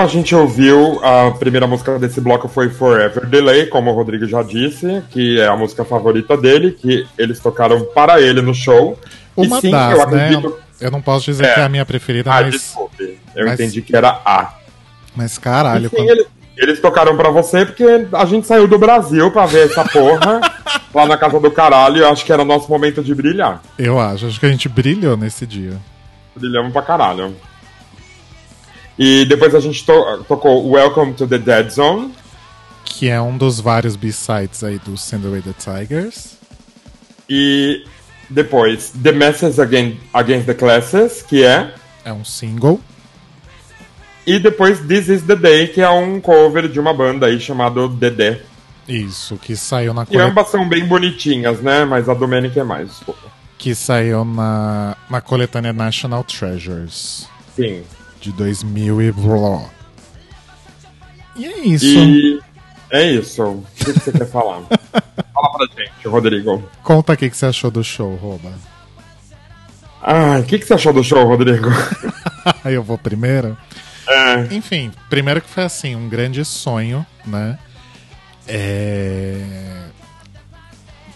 Então a gente ouviu a primeira música desse bloco foi Forever Delay, como o Rodrigo já disse, que é a música favorita dele, que eles tocaram para ele no show. Uma e sim, das, eu né? acredito. Eu não posso dizer É. que é a minha preferida, Ah, mas, desculpe. Eu mas- entendi que era A. mas caralho, E sim, quando- eles, eles tocaram pra você porque a gente saiu do Brasil pra ver essa porra lá na casa do caralho. Eu acho que era nosso momento de brilhar. eu acho. Acho que a gente brilhou nesse dia. Brilhamos pra caralho. E depois a gente to- tocou Welcome to the Dead Zone. Que é um dos vários B-sides aí do Send Away the Tigers. E depois The Message Against, Against the Classes, que é. É um single. E depois This Is the Day, que é um cover de uma banda aí chamado Dedé. Isso, que saiu na E ambas são bem bonitinhas, né? Mas a Domenic é mais, desculpa. que saiu na, na coletânea National Treasures Sim. De 2000 e blá. E é isso. E é isso. O que, você quer falar? Fala pra gente, Rodrigo. Conta o que você achou do show, Roba. Ah, o que, que você achou do show, Rodrigo? Aí eu vou primeiro. É, Enfim, primeiro que foi assim, um grande sonho, né? É...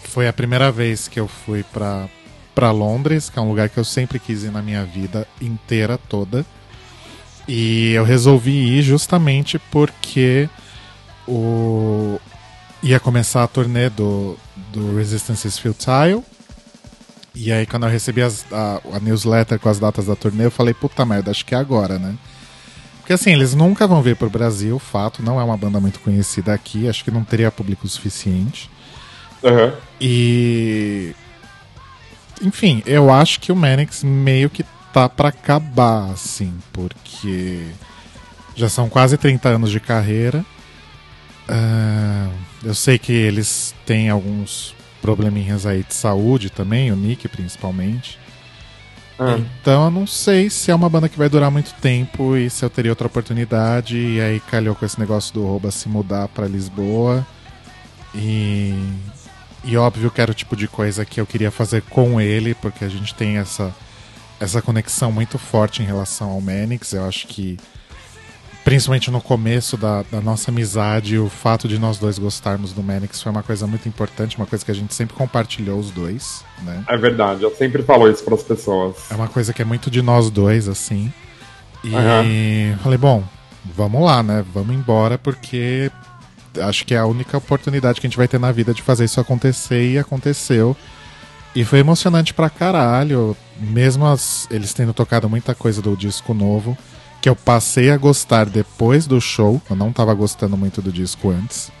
Foi a primeira vez que eu fui pra, pra Londres, que é um lugar que eu sempre quis ir na minha vida inteira toda. E eu resolvi ir justamente porque o... ia começar a turnê do, do Resistance is Futile. E aí, quando eu recebi as- a, a newsletter com as datas da turnê, eu falei, puta merda, acho que é agora, né? Porque assim, eles nunca vão vir pro Brasil, fato, não é uma banda muito conhecida aqui, acho que não teria público suficiente. aham. E. Enfim, eu acho que o Manix meio que tá pra acabar, assim, porque já são quase 30 anos de carreira. Ah, eu sei que eles têm alguns probleminhas aí de saúde também, o Nick principalmente. Ah. Então eu não sei se é uma banda que vai durar muito tempo e se eu teria outra oportunidade. E aí calhou com esse negócio do Rouba se mudar pra Lisboa. E, e óbvio que era o tipo de coisa que eu queria fazer com ele, porque a gente tem essa, essa conexão muito forte em relação ao Manix. Eu acho que, principalmente no começo da, da nossa amizade, o fato de nós dois gostarmos do Manix foi uma coisa muito importante, uma coisa que a gente sempre compartilhou os dois, né? É verdade, eu sempre falo isso pras pessoas. É uma coisa que é muito de nós dois, assim. E Aham. falei, bom, vamos lá, né? Vamos embora, porque acho que é a única oportunidade que a gente vai ter na vida de fazer isso acontecer e aconteceu. E foi emocionante pra caralho, mesmo as- eles tendo tocado muita coisa do disco novo, que eu passei a gostar depois do show. Eu não tava gostando muito do disco antes.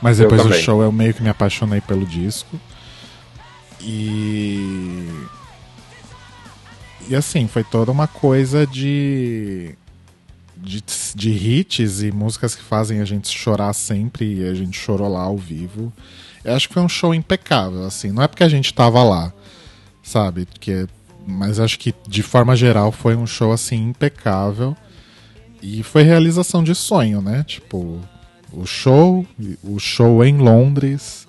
Mas depois do show eu meio que me apaixonei pelo disco. E. E assim, foi toda uma coisa de. De, de hits e músicas que fazem a gente chorar sempre e a gente chorou lá ao vivo. Eu acho que foi um show impecável, assim. Não é porque a gente tava lá, sabe? Porque mas acho que de forma geral foi um show assim impecável. E foi realização de sonho, né? Tipo, o show, o show em Londres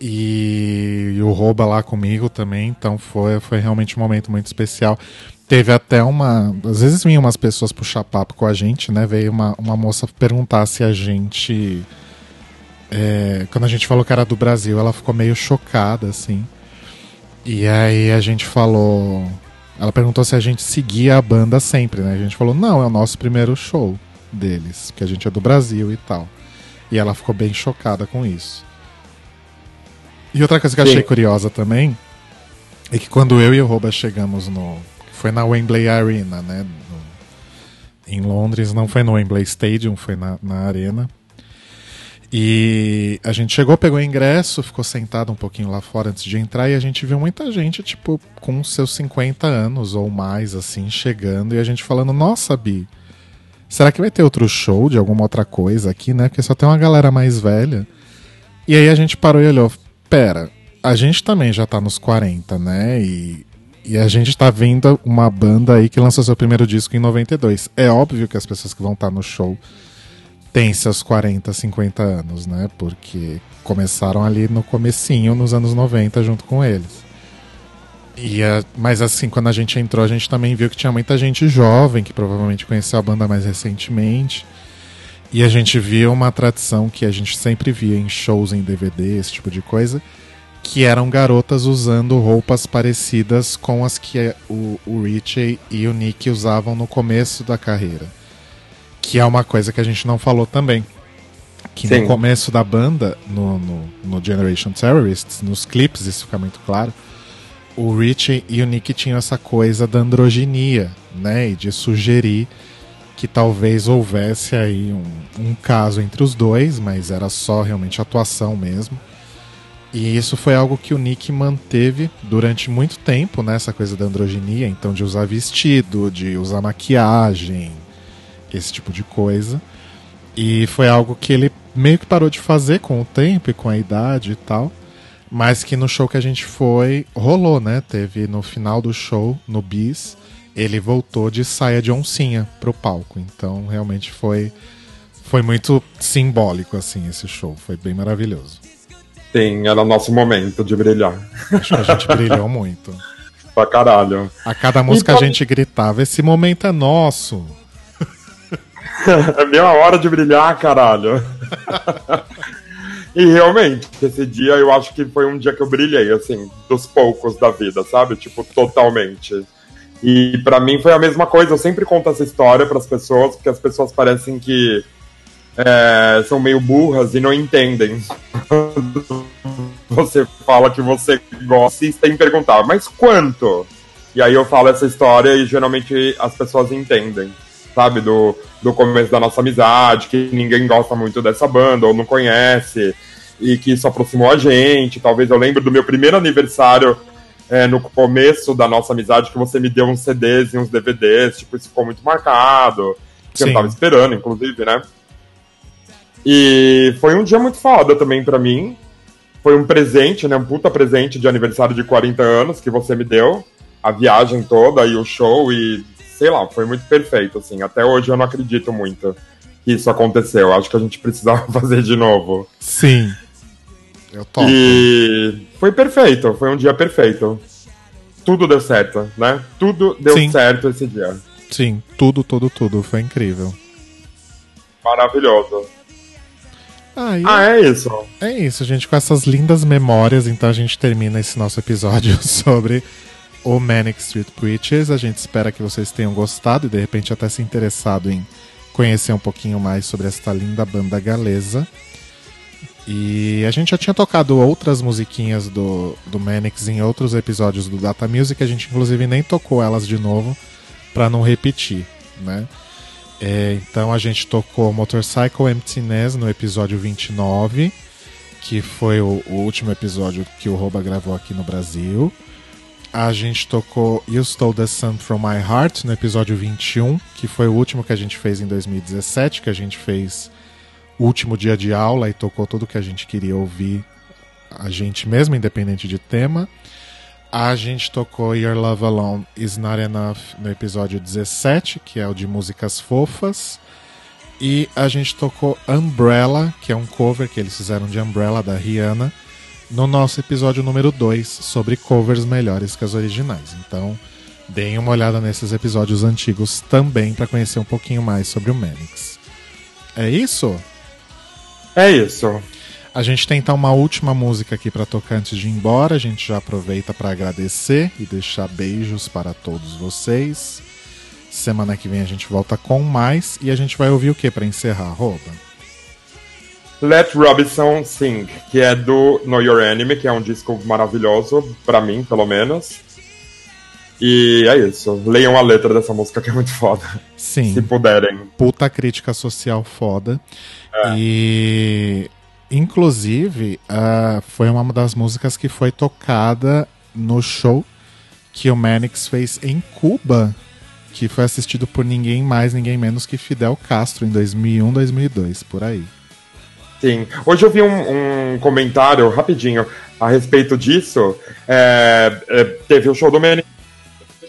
e, e o Rouba lá comigo também, então foi, foi realmente um momento muito especial. Teve até uma. Às vezes vinham umas pessoas puxar papo com a gente, né? Veio uma, uma moça perguntar se a gente. É, quando a gente falou que era do Brasil, ela ficou meio chocada, assim. E aí a gente falou. Ela perguntou se a gente seguia a banda sempre, né? A gente falou, não, é o nosso primeiro show deles, que a gente é do Brasil e tal. E ela ficou bem chocada com isso. E outra coisa que eu achei Sim. curiosa também é que quando eu e o Roba chegamos no. Foi na Wembley Arena, né? no- em Londres, não foi no Wembley Stadium, foi na, na Arena. E a gente chegou, pegou ingresso, ficou sentado um pouquinho lá fora antes de entrar e a gente viu muita gente, tipo, com seus 50 anos ou mais, assim, chegando e a gente falando: Nossa, Bi, será que vai ter outro show de alguma outra coisa aqui, né? Porque só tem uma galera mais velha. E aí a gente parou e olhou: Pera, a gente também já tá nos 40, né? E, e a gente tá vendo uma banda aí que lançou seu primeiro disco em 92. É óbvio que as pessoas que vão estar no show têm seus 40, 50 anos, né? Porque começaram ali no comecinho, nos anos 90, junto com eles. E, mas assim, quando a gente entrou, a gente também viu que tinha muita gente jovem que provavelmente conheceu a banda mais recentemente. E a gente viu uma tradição que a gente sempre via em shows em DVD, esse tipo de coisa, que eram garotas usando roupas parecidas com as que o, o Richie e o Nick usavam no começo da carreira. Que é uma coisa que a gente não falou também. Que Sim. no começo da banda, no, no, no Generation Terrorists, nos clipes, isso fica muito claro, o Richie e o Nick tinham essa coisa da androginia, né? E de sugerir que talvez houvesse aí um, um caso entre os dois, mas era só realmente atuação mesmo. E isso foi algo que o Nick manteve durante muito tempo, né? Essa coisa da androginia, então de usar vestido, de usar maquiagem, esse tipo de coisa. E foi algo que ele meio que parou de fazer com o tempo e com a idade e tal. Mas que no show que a gente foi, rolou, né? Teve no final do show, no bis, ele voltou de saia de oncinha pro palco. Então realmente foi, foi muito simbólico, assim, esse show. Foi bem maravilhoso. Sim, era o nosso momento de brilhar. Acho que a gente brilhou muito. Pra caralho. A cada música Então- a gente gritava: esse momento é nosso. É minha hora de brilhar, caralho. e realmente, esse dia eu acho que foi um dia que eu brilhei, assim, dos poucos da vida, sabe? Tipo, totalmente. E pra mim foi a mesma coisa. Eu sempre conto essa história pras pessoas, porque as pessoas parecem que é, são meio burras e não entendem. você fala que você gosta e tem que perguntar, mas quanto? E aí eu falo essa história e geralmente as pessoas entendem, sabe? Do, do começo da nossa amizade, que ninguém gosta muito dessa banda ou não conhece, e que isso aproximou a gente. Talvez eu lembre do meu primeiro aniversário é, no começo da nossa amizade, que você me deu uns CDs e uns DVDs, tipo, isso ficou muito marcado. Que eu Sim. tava esperando, inclusive, né? E foi um dia muito foda também pra mim. Foi um presente, né? Um puta presente de aniversário de 40 anos que você me deu. A viagem toda e o show e sei lá, foi muito perfeito, assim. Até hoje eu não acredito muito que isso aconteceu. Acho que a gente precisava fazer de novo. Sim. Eu topo. E foi perfeito, foi um dia perfeito. Tudo deu certo, né? Tudo deu Sim. certo esse dia. Sim, tudo, tudo, tudo. Foi incrível. Maravilhoso. Ah, Ah, é isso. É isso, gente. Com essas lindas memórias, então a gente termina esse nosso episódio sobre o Manic Street Preachers. A gente espera que vocês tenham gostado e de repente até se interessado em conhecer um pouquinho mais sobre esta linda banda galesa. E a gente já tinha tocado outras musiquinhas do, do Manix em outros episódios do Data Music, a gente inclusive nem tocou elas de novo para não repetir, né? É, então a gente tocou Motorcycle Emptiness no episódio 29, que foi o, o último episódio que o Roba gravou aqui no Brasil. A gente tocou You Stole the Sun from My Heart no episódio 21, que foi o último que a gente fez em 2017, que a gente fez o último dia de aula e tocou tudo que a gente queria ouvir, a gente mesmo, independente de tema. A gente tocou Your Love Alone Is Not Enough no episódio 17, que é o de músicas fofas. E a gente tocou Umbrella, que é um cover que eles fizeram de Umbrella da Rihanna, no nosso episódio número 2 sobre covers melhores que as originais. Então, deem uma olhada nesses episódios antigos também para conhecer um pouquinho mais sobre o Manix. É isso? É isso. A gente tem então uma última música aqui para tocar antes de ir embora. A gente já aproveita para agradecer e deixar beijos para todos vocês. Semana que vem a gente volta com mais e a gente vai ouvir o que para encerrar, Rouba? Let Robinson Sing, que é do Know Your Enemy, que é um disco maravilhoso, para mim, pelo menos. E é isso. Leiam a letra dessa música que é muito foda. Sim. Se puderem. Puta crítica social foda. É. E Inclusive, uh, foi uma das músicas que foi tocada no show que o Manix fez em Cuba, que foi assistido por ninguém mais, ninguém menos que Fidel Castro em 2001, 2002, por aí. Sim. Hoje eu vi um, um comentário rapidinho a respeito disso. É, é, teve o show do Manix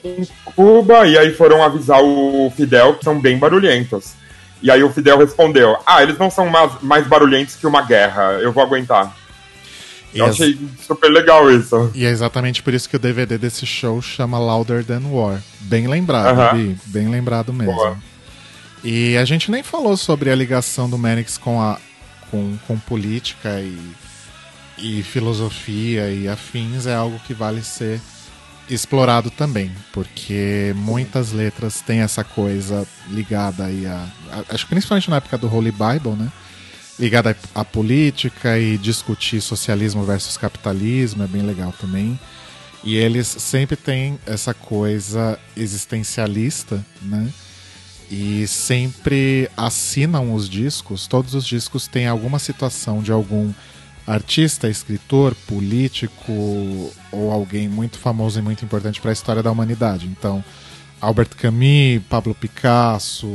em Cuba e aí foram avisar o Fidel que são bem barulhentos. E aí o Fidel respondeu: Ah, eles não são mais, mais barulhentos que uma guerra, eu vou aguentar. Eu achei super legal isso. E é exatamente por isso que o DVD desse show chama Louder Than War. Bem lembrado, uh -huh. bem lembrado mesmo. Boa. E a gente nem falou sobre a ligação do Manix com, a, com, com política e, e filosofia e afins, é algo que vale ser explorado também, porque muitas letras têm essa coisa ligada aí a, a, acho que principalmente na época do Holy Bible, né? Ligada à política e discutir socialismo versus capitalismo, é bem legal também. E eles sempre têm essa coisa existencialista, né? E sempre assinam os discos, todos os discos têm alguma situação de algum artista, escritor, político ou alguém muito famoso e muito importante para a história da humanidade. Então, Albert Camus, Pablo Picasso,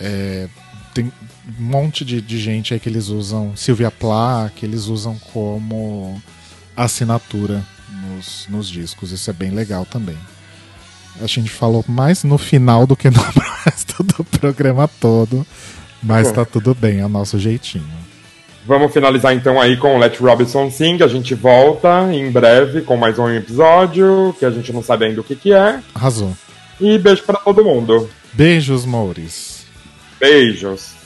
é, tem um monte de, de, gente aí que eles usam, Sylvia Plath, que eles usam como assinatura nos, nos discos. Isso é bem legal também. A gente falou mais no final do que no resto do programa todo, mas tá tudo bem, é o nosso jeitinho. Vamos finalizar então aí com Let Robinson Sing. A gente volta em breve com mais um episódio que a gente não sabe ainda o que, que é. Arrasou. E beijo para todo mundo. Beijos, Mouris. Beijos.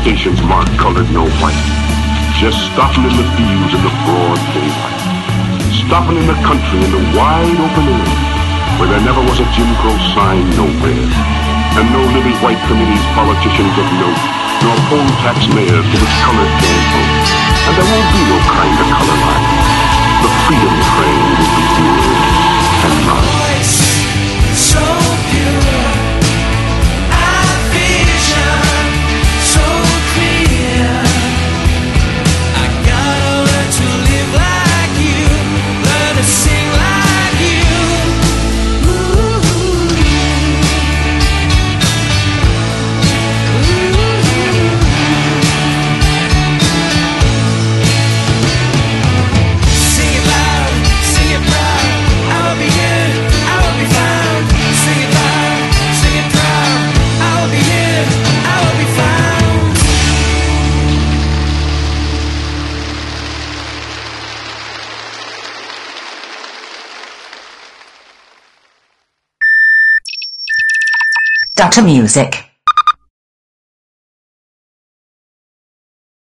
Stations marked colored, no white. Just stopping in the fields in the broad daylight. Stopping in the country in the wide open air, where there never was a Jim Crow sign nowhere. And no living white committees, politicians of note, nor poll tax mayors to which colored don't vote. And there won't be no kind of color line. The freedom train will be yours and mine. Dr. Music.